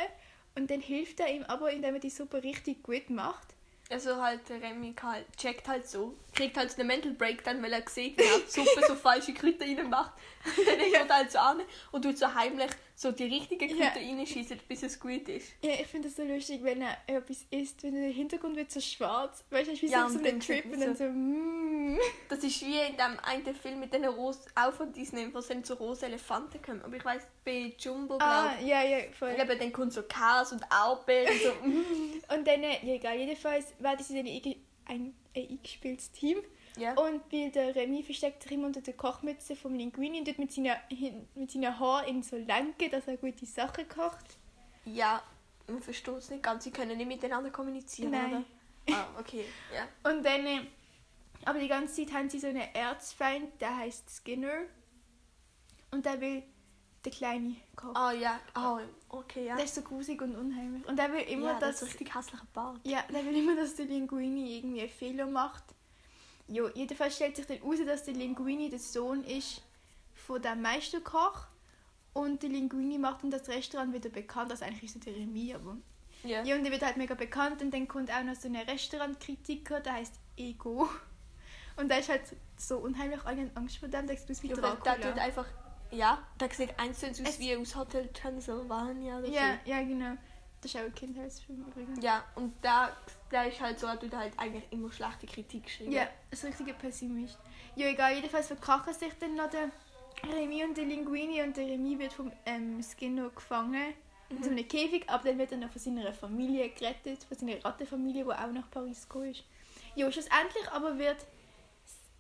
Und dann hilft er ihm aber, indem er die Suppe richtig gut macht. Also halt, der Remy halt, checkt halt so, kriegt halt so einen Mental Breakdown, weil er sieht, wie er die Suppe so falsche Kräuter rein macht. Und dann geht er halt so an und tut so heimlich so die richtigen Ja. Kräuter reinschießen, bis es gut ist. Ja, ich finde das so lustig, wenn er etwas isst, wenn der Hintergrund wird so schwarz. Weißt du, wie Ja, so, ein Trip und dann so, mm. Das ist wie in dem einen Film mit den Ros auch von Disney, wo dann so rosa Elefanten kommen. Aber ich weiß bei Jumbo, glaube Ah, ja, ja, voll. ich. glaube, dann kommt so Chaos und Aubel und so. mm. Und dann, äh, ja egal, jedenfalls sie dann einge- ein, ein eingespieltes Team. Ja. Und weil der Remy versteckt sich immer unter der Kochmütze vom Linguini und tut mit seinen, mit seinen Haaren in so lenken, dass er gute Sachen kocht. ja, man versteht es nicht ganz. Sie können nicht miteinander kommunizieren, Nein. oder? Ah, okay, ja. Und dann, äh, aber die ganze Zeit haben sie so einen Erzfeind, der heißt Skinner. Und der will den kleinen kochen. Ah, ja. Ah, okay, ja. Der ist so grusig und unheimlich. Und der will immer, ja, das dass, ist richtig hässlicher Bart. ja, der will immer, dass der Linguini irgendwie einen Fehler macht. Jo, jedenfalls stellt sich dann heraus, dass der Linguini der Sohn ist von dem Meisterkoch. Und der Linguini macht dann das Restaurant wieder bekannt. Also eigentlich ist es der Remy, aber Ja. Ja, und der wird halt mega bekannt und dann kommt auch noch so ein Restaurantkritiker, der heißt Ego. Und der ist halt so unheimlich, alle haben Angst vor dem, der sieht aus wie Ja, weil der tut Dracula. einfach. Ja, der sieht eins zu eins aus Es- wie aus Hotel Transylvania oder Ja, ja, genau. Das ist auch ein Kindheitsfilm übrigens. Ja, und der, der ist halt so, er tut halt eigentlich immer schlechte Kritik geschrieben. Ja, ist ein richtiger Pessimist. Ja, egal, jedenfalls verkrachen sich dann noch der Remy und der Linguini und der Remy wird vom ähm, Skinner gefangen in so einem Käfig, aber dann wird er noch von seiner Familie gerettet, von seiner Rattenfamilie, die auch nach Paris gekommen ist. Ja, schlussendlich aber wird,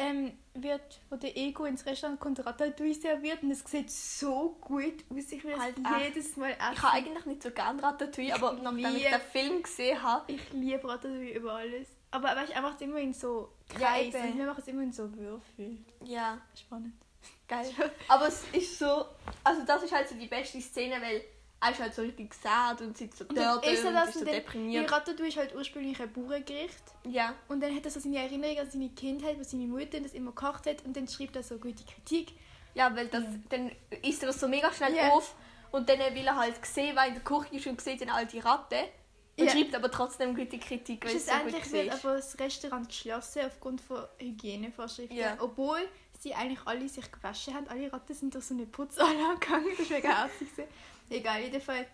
ähm, wird wo der Ego ins Restaurant kommt, Ratatouille serviert und es sieht so gut aus. Ich will Halt jedes Mal essen. Ich habe eigentlich nicht so gern Ratatouille, aber Ich nachdem ich den Film gesehen habe, Ich liebe Ratatouille über alles. Aber weißt, er macht es immer in so Ja, Kreis eben. und wir machen es immer in so Würfel. ja, Spannend. geil. Aber es ist so, also das ist halt so die beste Szene, weil er ist halt so richtig sad und sitzt so Und dort ist und das ist so und dann, deprimiert. Ratatouille ist halt ursprünglich ein Bauerngericht. Ja, Und dann hat er so seine Erinnerung an seine Kindheit, wo seine Mutter das immer gekocht hat. Und dann schreibt er so gute Kritik. ja, weil das, Ja. dann isst er das so mega schnell Ja. auf und dann will er halt sehen, weil in der Küche ist und sieht dann all die Ratten. Und Ja. schreibt aber trotzdem gute Kritik, weil es so wird aber das Restaurant geschlossen aufgrund von Hygienevorschriften. Ja. Obwohl sie eigentlich alle sich gewaschen haben. Alle Ratten sind durch so eine Putzanlage gegangen. Das war mega herzig. Egal, jedenfalls.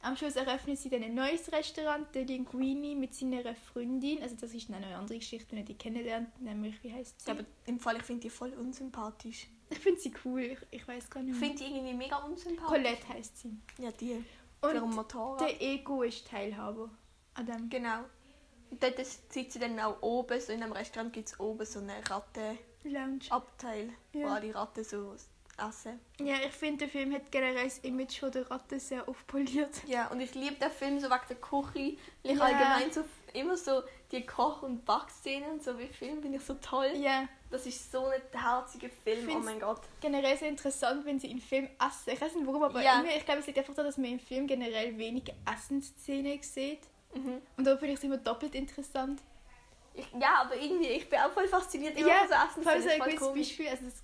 Am Schluss eröffnen sie dann ein neues Restaurant, der Linguini mit seiner Freundin. Also das ist eine andere Geschichte, wenn die kennenlernt, nämlich wie heißt sie? Ja, aber im Fall, ich finde die voll unsympathisch. ich finde sie cool. Ich, ich weiß gar nicht. Ich finde die irgendwie mega unsympathisch. Colette heißt sie. Ja, die. Und der Ego ist Teilhaber an dem. Genau. Und dort sitzen sie dann auch oben, so in einem Restaurant gibt es oben so einen Rattenabteil, Lounge. wo Ja. alle Ratten so essen. Ja, ich finde, der Film hat generell das Image von der Ratte sehr aufpoliert. Ja, und ich liebe den Film so wegen der Küche, ich Ja. allgemein so immer so die Koch- und Backszenen, so wie Film, finde ich so toll. Ja, Das ist so ein herziger Film, oh mein Gott. generell sehr interessant, wenn sie im Film essen. Ich weiß nicht warum, aber Ja. irgendwie, ich glaube, es liegt einfach daran, dass man im Film generell wenig Essensszenen sieht. Mhm. Und da finde ich es immer doppelt interessant. Ich, ja, aber irgendwie, ich bin auch voll fasziniert immer Ja, von so Essen. Vor allem Das so ein gutes. Beispiel, also das,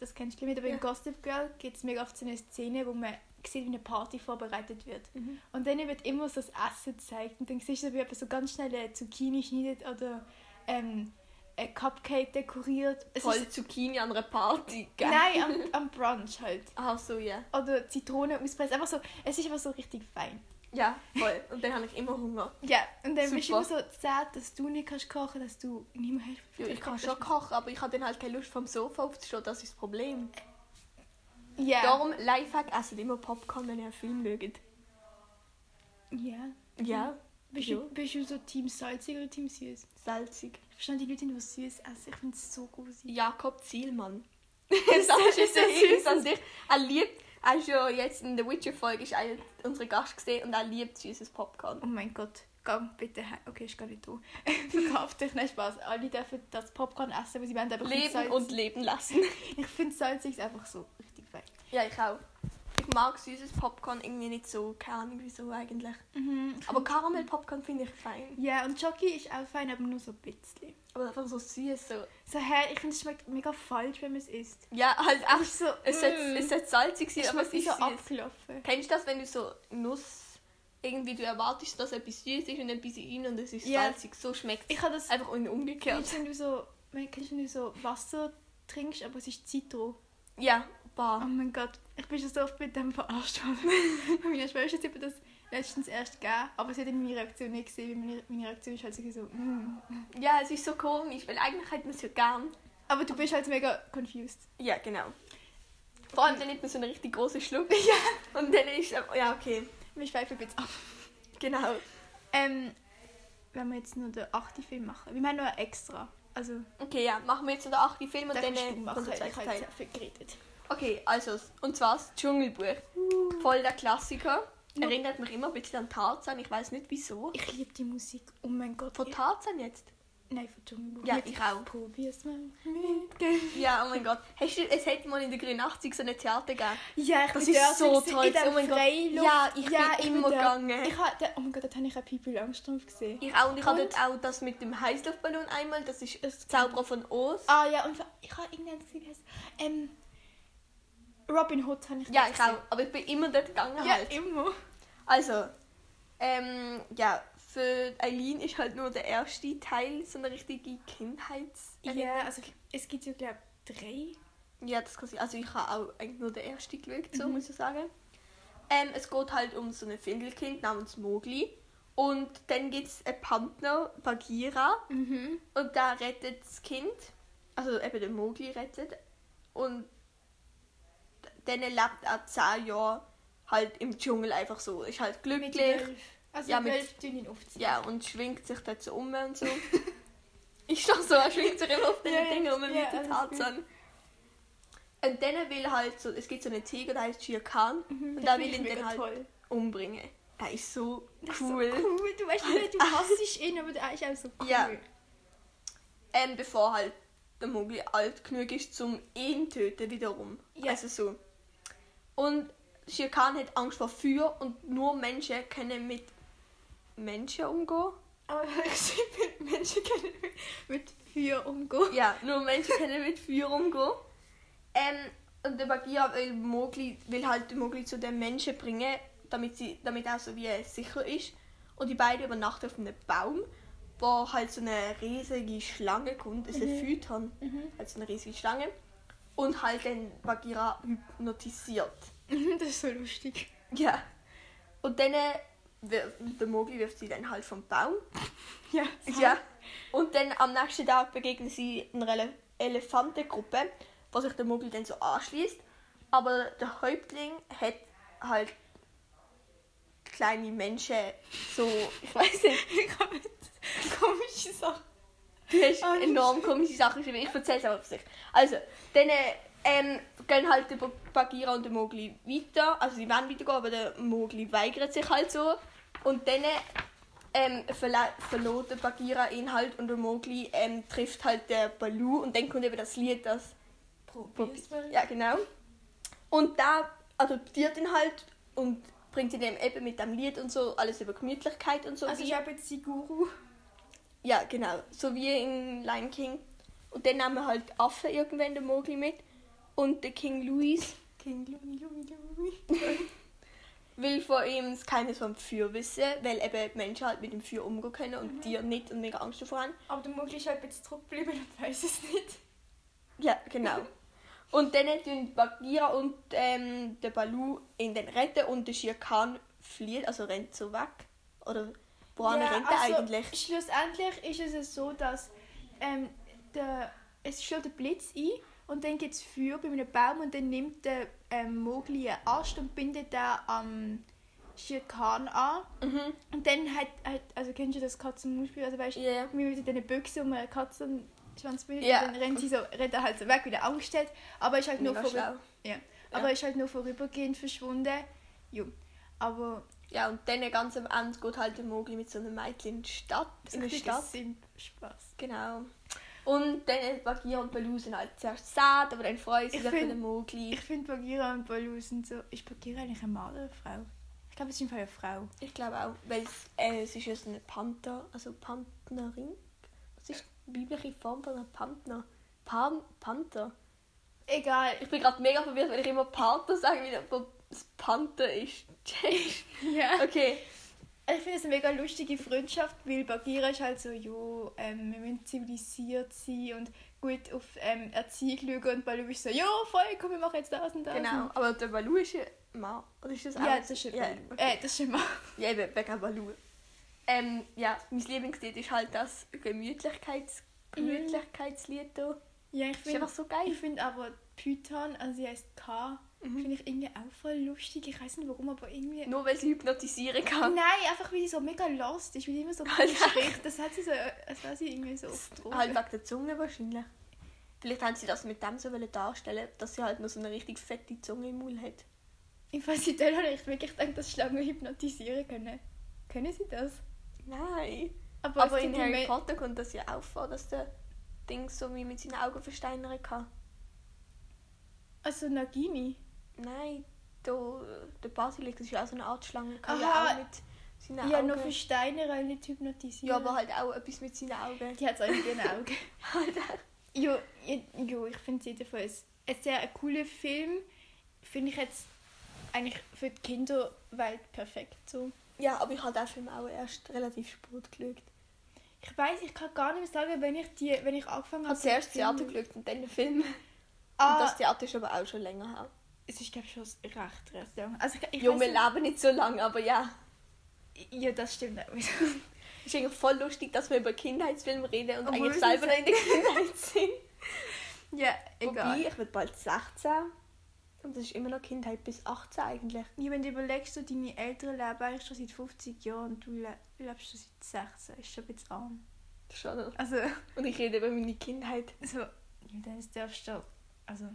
das kennst du nicht, aber Ja. in Gossip Girl gibt es mega oft so eine Szene, wo man sieht, wie eine Party vorbereitet wird. Mhm. Und dann wird immer so das Essen gezeigt. Und dann siehst du, wie jemand so ganz schnell eine Zucchini schneidet oder ähm, ein Cupcake dekoriert. Es Voll Zucchini an einer Party. gell? nein, am, am Brunch halt. Ach so, ja. Oder Zitrone auspressen. Einfach so, es ist einfach so richtig fein. Ja, voll. Und dann habe ich immer Hunger. Ja, und dann bist du immer so sad, dass du nicht kannst kochen, dass du niemand hilft. Ja, ich kann schon kochen, aber ich habe dann halt keine Lust vom Sofa aufzustehen, das ist das Problem. Ja. Darum, Lifehack, esset immer Popcorn, wenn ihr einen Film mögt. Ja. Ja, Bist, du, bist du so Team salzig oder Team süß? salzig. Ich verstehe die Leute, die süß essen. Ich finde es so gruselig. Jakob Zielmann. das das ist ist so süß. an dich. Er liebt, ja jetzt in der Witcher-Folge, ist einer unserer Gast gesehen und er liebt süßes Popcorn. Oh mein Gott. Geh bitte heim. Okay, ist gar nicht da. Verkauf dich. Nein, Spaß. Alle dürfen das Popcorn essen, weil sie wollen, aber Leben und leben lassen. ich finde salzig ist einfach so richtig fein. ja, ich auch. Ich mag süßes Popcorn irgendwie nicht so, keine Ahnung wieso eigentlich. Mhm. Aber Karamell-Popcorn finde ich fein. Ja, und Jockey ist auch fein, aber nur so ein bisschen. Aber einfach so süß, so. So, hä, ich finde, es schmeckt mega falsch, wenn man es isst. Ja, halt ist so, Es sollte, mm. es sollte salzig sein, aber es ist so süß. abgelaufen. Kennst du das, wenn du so Nuss irgendwie du erwartest, dass etwas süß ist und dann bist du rein und es ist Ja. salzig? So schmeckt es. Ich habe das... Einfach umgekehrt. Kennst du, wenn du so, kennst du, wenn du so Wasser trinkst, aber es ist Zitro? Ja, Oh bar. mein Gott, ich bin schon so oft mit dem verarscht worden. meine Schwester hat mir das letztens erst gegeben, aber sie hat meine Reaktion nicht gesehen, weil meine, meine Reaktion ist halt so, mm. Ja, es ist so komisch, weil eigentlich hat man es ja gern. Aber du bist halt mega confused. Ja, genau. Vor allem dann nimmt man so einen richtig großen Schluck. Ja. Und dann ist ja okay. Wir schweifen ein bisschen ab. Genau. Ähm, wenn wir jetzt nur den achten Film machen. Wir machen noch einen extra. Also, Okay, ja, machen wir jetzt noch den achten Film und den dann äh, machen. kommt der Ich zweite habe Teil. sehr viel geredet. Okay, also, und zwar das Dschungelbuch. Voll der Klassiker. Ja. Erinnert mich immer ein bisschen an Tarzan, ich weiß nicht wieso. Ich liebe die Musik. Oh mein Gott. Von ich, Tarzan jetzt? nein, von Dschungelbuch. Ja, ich auch. Probier's mal Ja, oh mein Gott. Hast du, es hätte mal in der 83 so ein Theater gegeben. Ja, ich Das bin ist so toll. In Oh mein Gott. Ja, ich bin immer dort. gegangen. Ich hatte, oh mein Gott, dort habe ich auch Pipi Langstrumpf gesehen. Ich auch, und ich habe dort auch das mit dem Heißluftballon einmal, das ist Das Zauberer von Oz. Ah ja, und ich habe irgendein gesehen, ähm, Robin Hood habe ich Ja, ich gesehen. auch. Aber ich bin immer dort gegangen Ja, halt. immer. Also, Ähm, ja, für Eileen ist halt nur der erste Teil so eine richtige Kindheits... Ja, also es gibt ja, glaube ich, drei. Ja, das kann sein. Also ich habe auch eigentlich nur den ersten geschaut, so Mhm. muss ich sagen. Ähm, es geht halt um so ein Findelkind namens Mowgli. Und dann gibt es einen Partner, Bagheera. Mhm. Und da rettet das Kind, also eben der Mowgli rettet. Und dann lebt er zehn Jahre halt im Dschungel einfach so. Ist halt Mit glücklich. Wölf. Also Ja, mit- tun ihn aufziehen. Ja, und schwingt sich dort so um und so. ist doch so, er schwingt sich immer auf den Ja, Dingen um ja, mit den Tarzan. Und dann will halt so, es gibt so einen Tiger, der heißt Shere Khan. Mhm, und finde will ihn dann halt toll. umbringen. Er ist so Das ist cool. So cool. Du weißt nicht, du hasst ihn, aber der ist auch so cool. Ja. Ähm, bevor halt der Mowgli alt genug ist, zum ihn töten wiederum. Ja. Also so. Und Shere Khan hat Angst vor Feuer und nur Menschen können mit Menschen umgehen. Aber Menschen können mit, Feuer umgehen. Ja, nur Menschen können mit Feuer umgehen. Ähm, und der Bagheera will, Mowgli, will halt Mowgli zu den Menschen bringen, damit, sie, damit er so wie er sicher ist. Und die beiden übernachten auf einem Baum, wo halt so eine riesige Schlange kommt. Es ist ein. Phyton, Mhm. halt so eine riesige Schlange. Und halt den Bagheera hypnotisiert. Das ist so lustig. Ja. Und dann äh, wir- der Mowgli wirft sie dann halt vom Baum. Ja. Ja. Und dann am nächsten Tag begegnen sie einer Ele Elefantengruppe, wo sich der Mowgli dann so anschließt. Aber der Häuptling hat halt kleine Menschen, so, ich weiß nicht, Komische Sache. Du hast das ist enorm komische Sachen geschrieben. Ich erzähle es aber für sich. Also, dann ähm, gehen halt der Ba- Bagheera und der Mowgli weiter. Also, sie wollen weitergehen, aber der Mowgli weigert sich halt so. Und dann ähm, verla- der Bagheera ihn halt und der Mowgli ähm, trifft halt der Baloo und dann kommt eben das Lied, das Probier's mal. ja genau. Und da adoptiert ihn halt und bringt ihn eben mit dem Lied und so alles über Gemütlichkeit und so. Also ich habe jetzt die Guru. Ja, genau. So wie in Lion King. Und dann nehmen wir halt Affen irgendwann den Mowgli mit. Und der King Louis King Louis, Louis, Louis. will von ihm Geheimnis vom Feuer wissen, weil eben Menschen halt mit dem Feuer umgehen können und Mhm. Tiere nicht und mega Angst davor haben. Aber der Mowgli ist halt jetzt zurückgeblieben und weiß es nicht. Ja, genau. Und dann tun Bagheera und ähm, der Baloo ihn dann retten und der Shere Khan flieht, also rennt so weg. Oder woran Ja, rennt er also, eigentlich? Schlussendlich ist es so, dass ähm, der, es schlägt der Blitz ein und dann gibt es Feuer bei einem Baum und dann nimmt der ähm, Mowgli einen Ast und bindet den am Shere Khan an. Mhm. Und dann hat, hat also kennst du das Katzenmuspiel, also weißt du, Ja. wie mit diesen Büchse um eine Katzenschwanz bindet, Ja. dann rennt sie so, rennt er halt so weg, wie der Angst hat, aber ist halt nur Mega vorüber, schlau. ja. aber ist halt nur vorübergehend verschwunden. Jo. Aber Ja, und dann ganz am Ende geht halt der Mowgli mit so einem Mädchen in die Stadt. In eine Stadt. Spaß. Genau. Und dann Bagheera und Baloo sind halt zuerst sad, aber dann freuen sie Ich sich find- den Mowgli. Ich finde Bagheera und Baloo sind so. Ist Bagheera eigentlich ein Mann oder eine Frau? Ich glaube, es ist einfach eine Frau. Ich glaube auch, weil es, äh, es ist ja so eine Panther, also Pantnerin. Was ist die biblische Form von einer Panther? Pan Panther. Egal. Ich bin gerade mega verwirrt, weil ich immer Panther sage, wie das Panther ist. Ja. okay. Ich finde es eine mega lustige Freundschaft, weil Bagheera ist halt so, jo, ähm, wir müssen zivilisiert sein und gut auf ähm, Erziehung schauen und Baloo ist so, jo, voll, komm, wir machen jetzt das und das. Genau. Aber der Baloo ist ja Mann. Oder ist das auch? Ja, das ist ein ja, Baloo. okay. Äh, das ist ein Mann. Ja, eben, wegen Baloo. Ähm, ja, mein Lieblingslied ist halt das Gemütlichkeits Gemütlichkeitslied da. Ja, ich Das ist finde einfach so geil. ich find aber Python, also sie heißt K, Mhm. finde ich irgendwie auch voll lustig. Ich weiß nicht warum, aber irgendwie. Nur weil sie hypnotisieren kann. Nein, einfach weil sie so mega lost ist, weil sie immer so spricht. Das hat sie so, als wäre sie irgendwie so auf Drogen. Halt wegen der Zunge wahrscheinlich. Vielleicht haben sie das mit dem so darstellen, dass sie halt noch so eine richtig fette Zunge im Mund hat. Ich weiß nicht, habe ich wirklich gedacht, dass Schlangen hypnotisieren können. Können sie das? Nein. Aber, Aber in Harry Potter kommt das ja auch vor, dass der Ding so wie mit seinen Augen versteinern kann. Also Nagini. Nein, da, der Basilisk das ist ja auch so eine Art Schlange. Kann Aha. auch mit seinen Ja, Augen. nur für Steine, nicht hypnotisieren. ja, aber halt auch etwas mit seinen Augen. Die hat eigentlich in den Augen. Alter. Jo, jo, ich finde es jedenfalls ein sehr cooler Film. Finde ich jetzt eigentlich für die Kinderwelt perfekt so. Ja, aber ich habe den Film auch erst relativ spät geschaut. Ich weiß, ich kann gar nicht mehr sagen, wenn ich, die, wenn ich angefangen Ich habe. zuerst Theater geschaut und dann den Film. Ah, Und das Theater ist aber auch schon länger her. Es ist, glaube ich, schon recht, recht lang. Also, ich, weiss wir leben nicht so lange, aber ja. Ja, das stimmt. Es ist eigentlich voll lustig, dass wir über Kindheitsfilme reden und Obwohl eigentlich selber noch in der Kindheit sind. ja, egal. Wobei, ich bin bald 16. Und das ist immer noch Kindheit bis 18 eigentlich. Ja, wenn du überlegst, so deine Eltern leben eigentlich schon seit 50 Jahren und du le lebst schon seit 16, ist schon ein bisschen arm. Schon. Also, Und ich rede über meine Kindheit. so, ja, dann darfst du, also,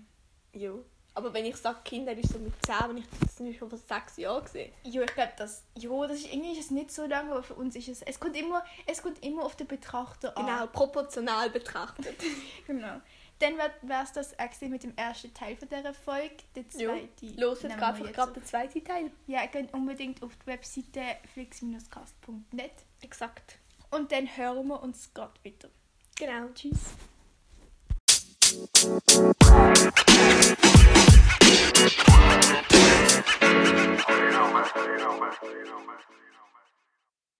Jo. Aber wenn ich sage Kindheit, ist so mit 10, wenn ich das nicht schon vor 6 Jahren gesehen. ja, ich glaube, das, ja, das ist, irgendwie ist es nicht so lange, aber für uns ist es, es kommt immer, es kommt immer auf den Betrachter an. Genau, proportional betrachtet. Genau. Dann wäre es das auch mit dem ersten Teil von dieser Folge. Der zweite. Los jetzt gerade gerade der zweite Teil. Ja, geht unbedingt auf die Webseite flix-cast.net. Exakt. Und dann hören wir uns gerade wieder. Genau. Tschüss. You know, man. You know, man. You know, man.